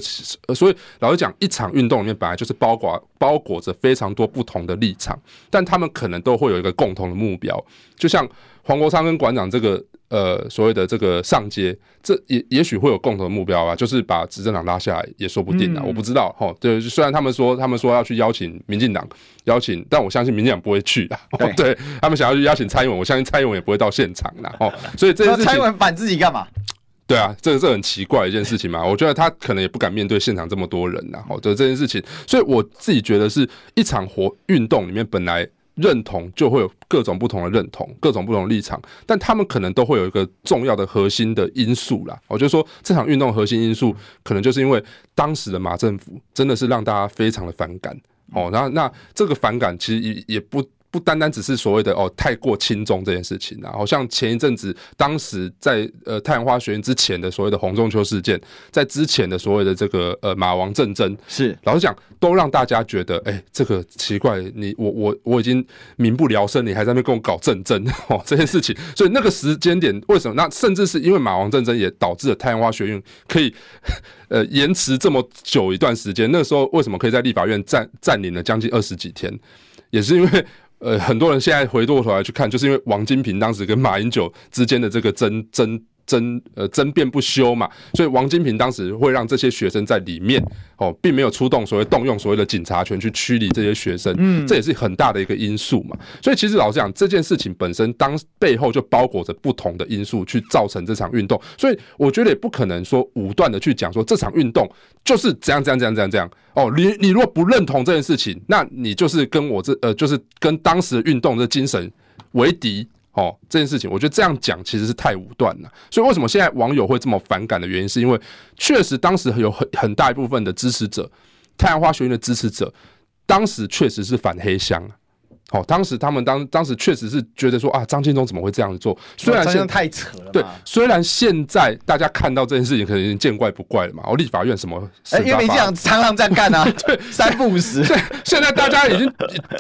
所以老实讲，一场运动里面本来就是包裹包裹着非常多不同的立场，但他们可能都会有一个共同的目标，就像黄国昌跟馆长这个。呃，所谓的这个上街，这也也许会有共同的目标啊，就是把执政党拉下来也说不定啊，嗯、我不知道哈。对，虽然他们说他们说要去邀请民进党邀请，但我相信民进党不会去 的。对，对他们想要去邀请蔡英文，我相信蔡英文也不会到现场的哦。所以这件事情，蔡英文反自己干嘛？对啊，这个是很奇怪的一件事情嘛。我觉得他可能也不敢面对现场这么多人呐。哦，就这件事情，所以我自己觉得是一场活运动里面本来。认同就会有各种不同的认同，各种不同的立场，但他们可能都会有一个重要的核心的因素啦。我就说这场运动核心因素，可能就是因为当时的马政府真的是让大家非常的反感哦。那那这个反感其实也也不。不单单只是所谓的哦太过轻重这件事情啊，好像前一阵子当时在呃太阳花学院之前的所谓的洪中秋事件，在之前的所谓的这个呃马王政争，是老实讲都让大家觉得哎、欸、这个奇怪，你我我我已经民不聊生，你还在那边跟我搞政争 哦这件事情，所以那个时间点为什么？那甚至是因为马王政争也导致了太阳花学院可以 呃延迟这么久一段时间，那个时候为什么可以在立法院占占领了将近二十几天，也是因为。呃，很多人现在回过头来去看，就是因为王金平当时跟马英九之间的这个争争争呃争辩不休嘛，所以王金平当时会让这些学生在里面哦，并没有出动所谓动用所谓的警察权去驱离这些学生，嗯，这也是很大的一个因素嘛。所以其实老实讲，这件事情本身当背后就包裹着不同的因素去造成这场运动，所以我觉得也不可能说武断的去讲说这场运动就是怎样怎样怎样怎样怎样哦，你你如果不认同这件事情，那你就是跟我这呃就是跟当时的运动的精神为敌。哦，这件事情我觉得这样讲其实是太武断了。所以为什么现在网友会这么反感的原因，是因为确实当时有很很大一部分的支持者，太阳花学运的支持者，当时确实是反黑箱。哦，当时他们当当时确实是觉得说啊，张建忠怎么会这样子做？虽然现在太扯了，对，虽然现在大家看到这件事情可能已经见怪不怪了嘛。哦，立法院什么？哎，因为民进党常常这样干啊，对，三不五时。对，现在大家已经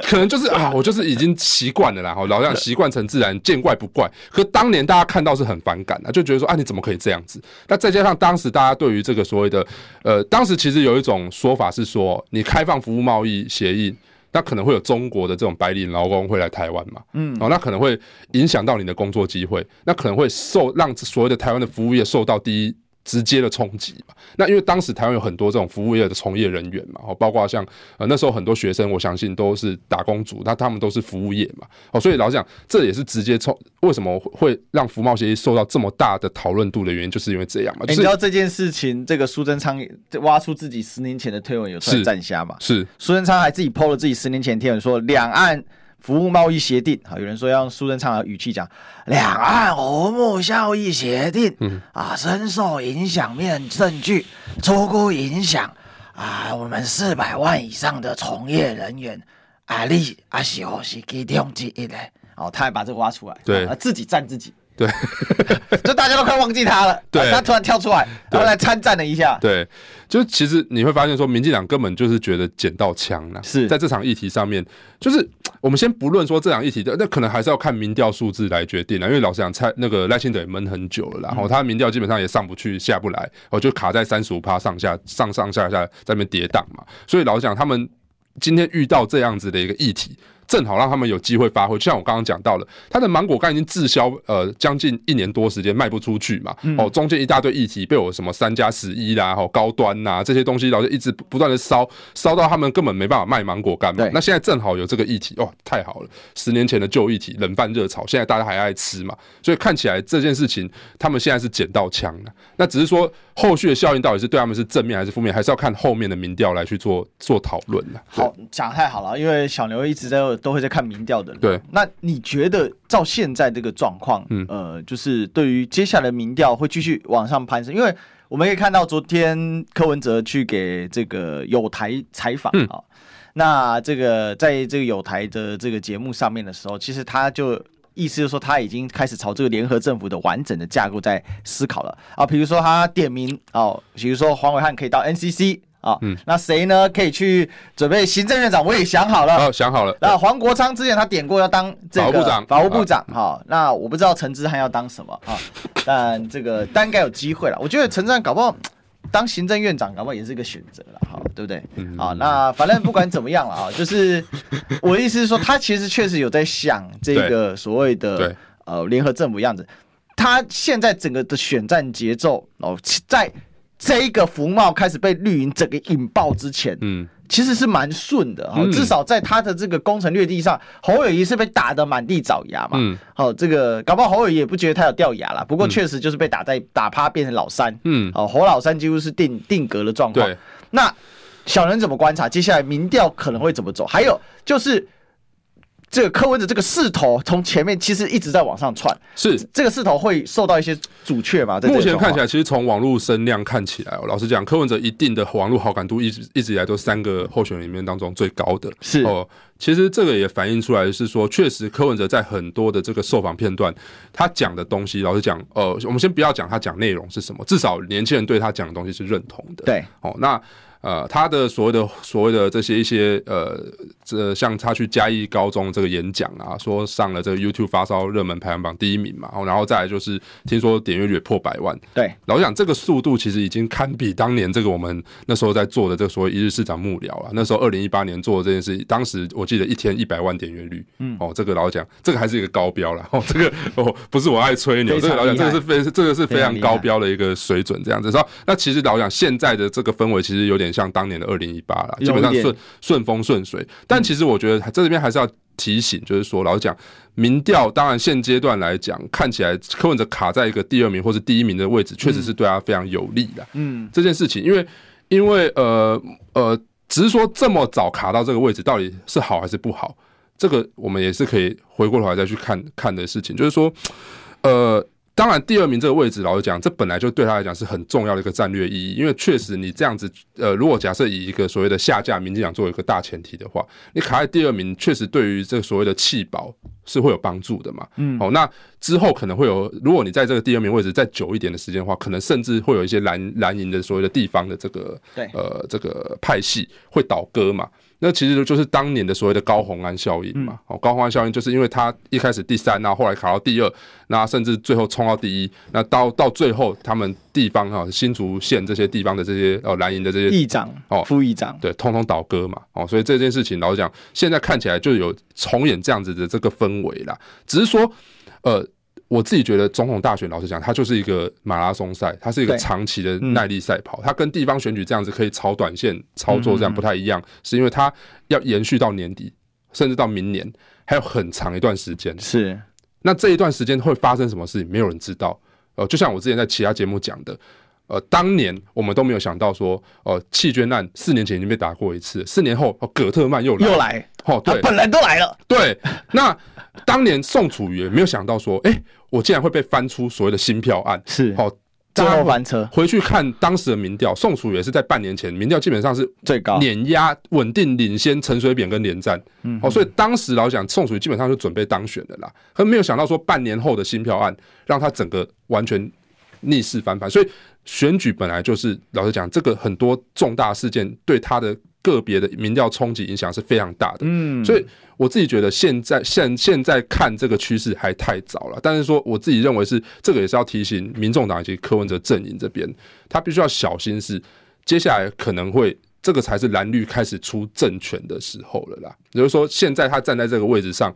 可能就是啊，我就是已经习惯了啦，老这样习惯成自然，见怪不怪。可当年大家看到是很反感的，就觉得说啊，你怎么可以这样子？那再加上当时大家对于这个所谓的呃，当时其实有一种说法是说，你开放服务贸易协议。那可能会有中国的这种白领劳工会来台湾嘛，嗯，哦，那可能会影响到你的工作机会，那可能会受让所有的台湾的服务业受到第一。直接的冲击嘛，那因为当时台湾有很多这种服务业的从业人员嘛，哦，包括像呃那时候很多学生，我相信都是打工族，那他们都是服务业嘛，哦，所以老实讲，这也是直接冲，为什么会让服贸协议受到这么大的讨论度的原因，就是因为这样嘛。就是、欸、你知道这件事情，这个苏贞昌挖出自己十年前的推文有出来站虾嘛？是苏贞昌还自己 PO 了自己十年前的贴文，说两岸。服务贸易协定，啊，有人说要用苏贞昌的语气讲，两岸和睦效益协定，嗯啊，深受影响面证据，足够影响啊，我们四百万以上的从业人员，啊，你啊是何是其中之一呢？哦，他还把这个挖出来，对，自己赞自己。对，就大家都快忘记他了。对，他突然跳出来，然后来参战了一下。对，就其实你会发现说，民进党根本就是觉得捡到枪了。是在这场议题上面，就是我们先不论说这场议题的，那可能还是要看民调数字来决定了。因为老实讲，蔡那个赖清德也闷很久了，然后他民调基本上也上不去下不来，哦就卡在三十五趴上下上上下下在那边跌宕嘛。所以老实讲，他们今天遇到这样子的一个议题。正好让他们有机会发挥，就像我刚刚讲到了，他的芒果干已经滞销呃将近一年多时间卖不出去嘛，哦，中间一大堆议题被我什么三加十一啦，哦，高端呐这些东西，然后就一直不断的烧烧到他们根本没办法卖芒果干嘛。那现在正好有这个议题，哦，太好了，十年前的旧议题冷饭热炒，现在大家还爱吃嘛，所以看起来这件事情他们现在是捡到枪了，那只是说后续的效应到底是对他们是正面还是负面，还是要看后面的民调来去做做讨论了。好，讲太好了，因为小牛一直在。都会在看民调的人，对。那你觉得照现在这个状况，嗯，呃，就是对于接下来的民调会继续往上攀升，因为我们可以看到昨天柯文哲去给这个有台采访啊，那这个在这个有台的这个节目上面的时候，其实他就意思就是说他已经开始朝这个联合政府的完整的架构在思考了啊，比如说他点名哦，比如说黄伟汉可以到 NCC。啊，哦、嗯，那谁呢？可以去准备行政院长？我也想好了，哦，想好了。那黄国昌之前他点过要当这个法务部长，法务部长。好，那我不知道陈之汉要当什么啊？但这个但应该有机会了。我觉得陈之汉搞不好当行政院长，搞不好也是一个选择了，好，对不对？嗯，好，那反正不管怎么样了啊，就是我的意思是说，他其实确实有在想这个所谓的呃联合政府样子。他现在整个的选战节奏哦，在。这一个福茂开始被绿营整个引爆之前，嗯，其实是蛮顺的哈，至少在他的这个攻城略地上，侯友谊是被打得满地找牙嘛，嗯，好，这个搞不好侯友谊也不觉得他有掉牙了，不过确实就是被打在打趴变成老三，嗯，哦，侯老三几乎是定定格的状况，对，那小人怎么观察？接下来民调可能会怎么走？还有就是。这个柯文哲这个势头从前面其实一直在往上窜，是这个势头会受到一些阻却嘛？目前看起来，其实从网络声量看起来，老实讲，柯文哲一定的网络好感度一直一直以来都三个候选人里面当中最高的。是哦，其实这个也反映出来是说，确实柯文哲在很多的这个受访片段，他讲的东西，老实讲，呃，我们先不要讲他讲内容是什么，至少年轻人对他讲的东西是认同的。对，哦，那。呃，他的所谓的所谓的这些一些呃，这像他去嘉义高中这个演讲啊，说上了这个 YouTube 发烧热门排行榜第一名嘛，然后再来就是听说点阅率破百万。对，老实讲这个速度其实已经堪比当年这个我们那时候在做的这个所谓一日市长幕僚啊，那时候二零一八年做的这件事，当时我记得一天一百万点阅率，嗯，哦，这个老实讲这个还是一个高标了，哦，这个哦不是我爱吹牛，这个老实讲这个是非这个是非常高标的一个水准这样子。说那其实老实讲现在的这个氛围其实有点。像当年的二零一八了，基本上顺顺风顺水。但其实我觉得在这边还是要提醒，就是说，老实讲，民调当然现阶段来讲，看起来柯文哲卡在一个第二名或是第一名的位置，确实是对他非常有利的。嗯，这件事情，因为因为呃呃，只是说这么早卡到这个位置，到底是好还是不好？这个我们也是可以回过头来再去看看的事情，就是说，呃。当然，第二名这个位置，老实讲，这本来就对他来讲是很重要的一个战略意义。因为确实，你这样子，呃，如果假设以一个所谓的下架民进党作为一个大前提的话，你卡在第二名，确实对于这个所谓的弃保是会有帮助的嘛。嗯，好，那之后可能会有，如果你在这个第二名位置再久一点的时间的话，可能甚至会有一些蓝蓝营的所谓的地方的这个对呃这个派系会倒戈嘛。那其实就是当年的所谓的高红安效应嘛。哦，高红安效应就是因为他一开始第三，然后后来考到第二，那甚至最后冲到第一，那到到最后他们地方哈新竹县这些地方的这些哦蓝营的这些议长哦副议长对，通通倒戈嘛。哦，所以这件事情老实讲，现在看起来就有重演这样子的这个氛围啦。只是说，呃。我自己觉得总统大选，老实讲，它就是一个马拉松赛，它是一个长期的耐力赛跑。它跟地方选举这样子可以炒短线操作这样不太一样，是因为它要延续到年底，甚至到明年，还有很长一段时间。是，那这一段时间会发生什么事情，没有人知道。呃，就像我之前在其他节目讲的，呃，当年我们都没有想到说，呃，弃捐案四年前已经被打过一次，四年后，呃，葛特曼又来又来，哦，对，本来都来了，对，那。当年宋楚瑜也没有想到说，哎、欸，我竟然会被翻出所谓的新票案，是。好，最后翻车。回去看当时的民调，宋楚瑜也是在半年前民调基本上是最高，碾压稳定领先陈水扁跟连战，嗯，哦，所以当时老讲宋楚瑜基本上就准备当选的啦，可没有想到说半年后的新票案让他整个完全逆势翻盘，所以选举本来就是老实讲，这个很多重大事件对他的。个别的民调冲击影响是非常大的，嗯，所以我自己觉得现在现现在看这个趋势还太早了。但是说我自己认为是这个也是要提醒民众党以及柯文哲阵营这边，他必须要小心，是接下来可能会这个才是蓝绿开始出政权的时候了啦。也就是说，现在他站在这个位置上，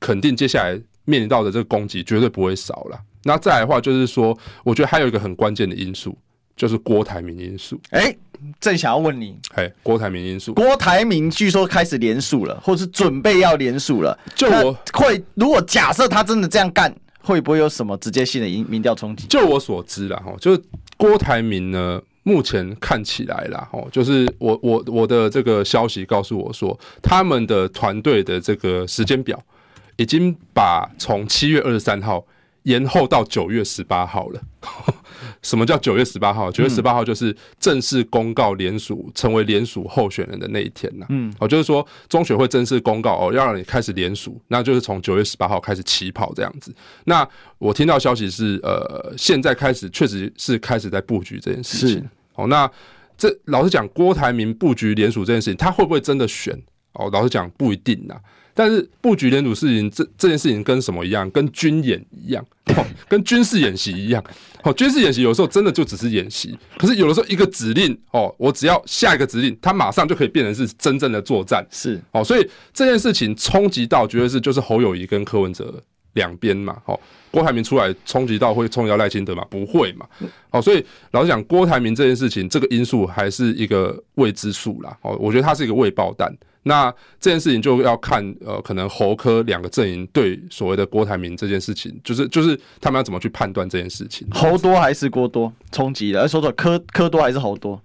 肯定接下来面临到的这个攻击绝对不会少了。那再来的话，就是说，我觉得还有一个很关键的因素。就是郭台铭因素，哎、欸，正想要问你，哎，郭台铭因素，郭台铭据说开始连署了，或是准备要连署了，就我会，如果假设他真的这样干，会不会有什么直接性的民民调冲击？就我所知啦，哈，就是郭台铭呢，目前看起来啦，哈，就是我我我的这个消息告诉我说，他们的团队的这个时间表已经把从七月二十三号延后到九月十八号了。什么叫九月十八号？九月十八号就是正式公告联署成为联署候选人的那一天呐。嗯，哦，就是说中选会正式公告哦，要让你开始联署，那就是从九月十八号开始起跑这样子。那我听到消息是，呃，现在开始确实是开始在布局这件事情。哦，那这老实讲，郭台铭布局联署这件事情，他会不会真的选？哦，老实讲不一定呐。但是布局连署事情，这这件事情跟什么一样？跟军演一样，哦，跟军事演习一样。哦，军事演习有时候真的就只是演习，可是有的时候一个指令，哦，我只要下一个指令，它马上就可以变成是真正的作战。是，哦，所以这件事情冲击到，绝对是就是侯友谊跟柯文哲两边嘛。哦，郭台铭出来冲击到会冲击到赖清德嘛？不会嘛？哦，所以老实讲，郭台铭这件事情，这个因素还是一个未知数啦。哦，我觉得它是一个未爆弹。那这件事情就要看，呃，可能侯科两个阵营对所谓的郭台铭这件事情，就是就是他们要怎么去判断这件事情？侯多还是郭多冲击的？而说说柯柯多还是侯多？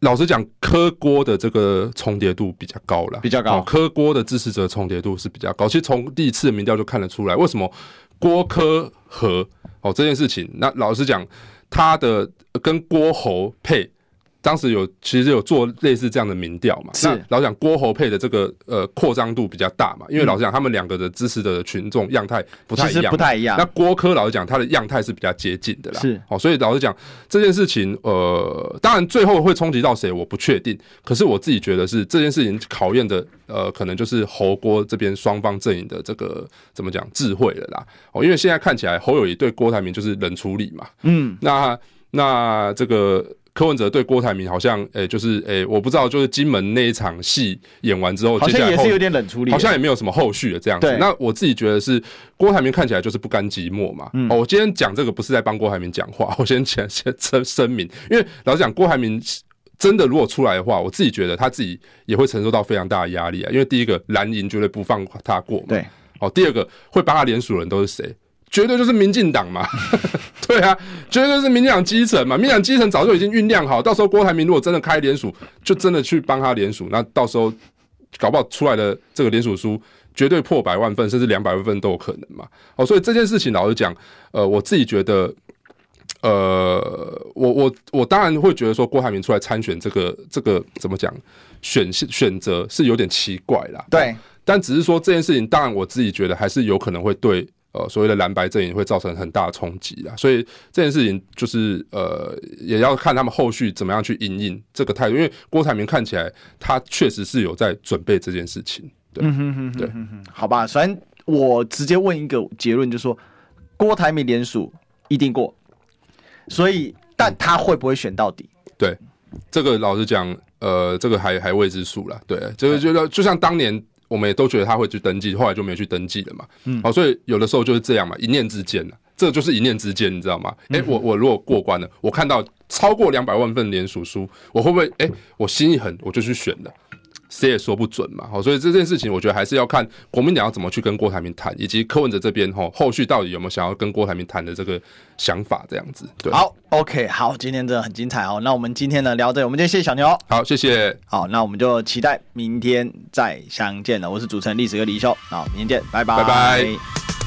老实讲，柯郭的这个重叠度比较高了，比较高。柯郭的支持者重叠度是比较高。其实从第一次的民调就看得出来，为什么郭柯和哦这件事情？那老实讲，他的跟郭侯配。当时有其实有做类似这样的民调嘛？是。那老实讲郭侯配的这个呃扩张度比较大嘛？因为老实讲他们两个的支持的群众样态不太一样，不太一样。那郭科老实讲他的样态是比较接近的啦。是。哦，所以老实讲这件事情，呃，当然最后会冲击到谁我不确定。可是我自己觉得是这件事情考验的呃，可能就是侯郭这边双方阵营的这个怎么讲智慧了啦。哦，因为现在看起来侯友谊对郭台铭就是冷处理嘛。嗯。那那这个。柯文哲对郭台铭好像，诶、欸，就是，诶、欸，我不知道，就是金门那一场戏演完之后，好像也是有点冷处理，好像也没有什么后续的这样子。那我自己觉得是郭台铭看起来就是不甘寂寞嘛。嗯、哦，我今天讲这个不是在帮郭台铭讲话，我先先 先声声明，因为老实讲，郭台铭真的如果出来的话，我自己觉得他自己也会承受到非常大的压力啊。因为第一个蓝营绝对不放他过嘛，对。哦，第二个会帮他连署的人都是谁？绝对就是民进党嘛，对啊，绝对就是民进党基层嘛，民进党基层早就已经酝酿好，到时候郭台铭如果真的开联署，就真的去帮他联署，那到时候搞不好出来的这个联署书绝对破百万份，甚至两百万份都有可能嘛。哦，所以这件事情老实讲，呃，我自己觉得，呃，我我我当然会觉得说郭台铭出来参选这个这个怎么讲选选择是有点奇怪啦，对，但只是说这件事情，当然我自己觉得还是有可能会对。呃所谓的蓝白阵营会造成很大的冲击啊。所以这件事情就是呃也要看他们后续怎么样去应应这个态度，因为郭台铭看起来他确实是有在准备这件事情。对，嗯哼哼哼对好吧，首先我直接问一个结论，就是说郭台铭联署一定过，所以但他会不会选到底？对，这个老实讲，呃，这个还还未知数了。对，这个就就像当年我们也都觉得他会去登记，后来就没去登记了嘛。嗯，好，所以有的时候就是这样嘛，一念之间，这就是一念之间，你知道吗？哎、欸，我我如果过关了，我看到超过两百万份联署书，我会不会哎、欸，我心一狠，我就去选了？谁也说不准嘛，好，所以这件事情我觉得还是要看国民党要怎么去跟郭台铭谈，以及柯文哲这边吼后续到底有没有想要跟郭台铭谈的这个想法，这样子。对，好，OK，好，今天真的很精彩哦。那我们今天呢聊这，我们今天谢谢小牛，好，谢谢，好，那我们就期待明天再相见了。我是主持人历史哥李修，好，明天见，拜拜，拜拜。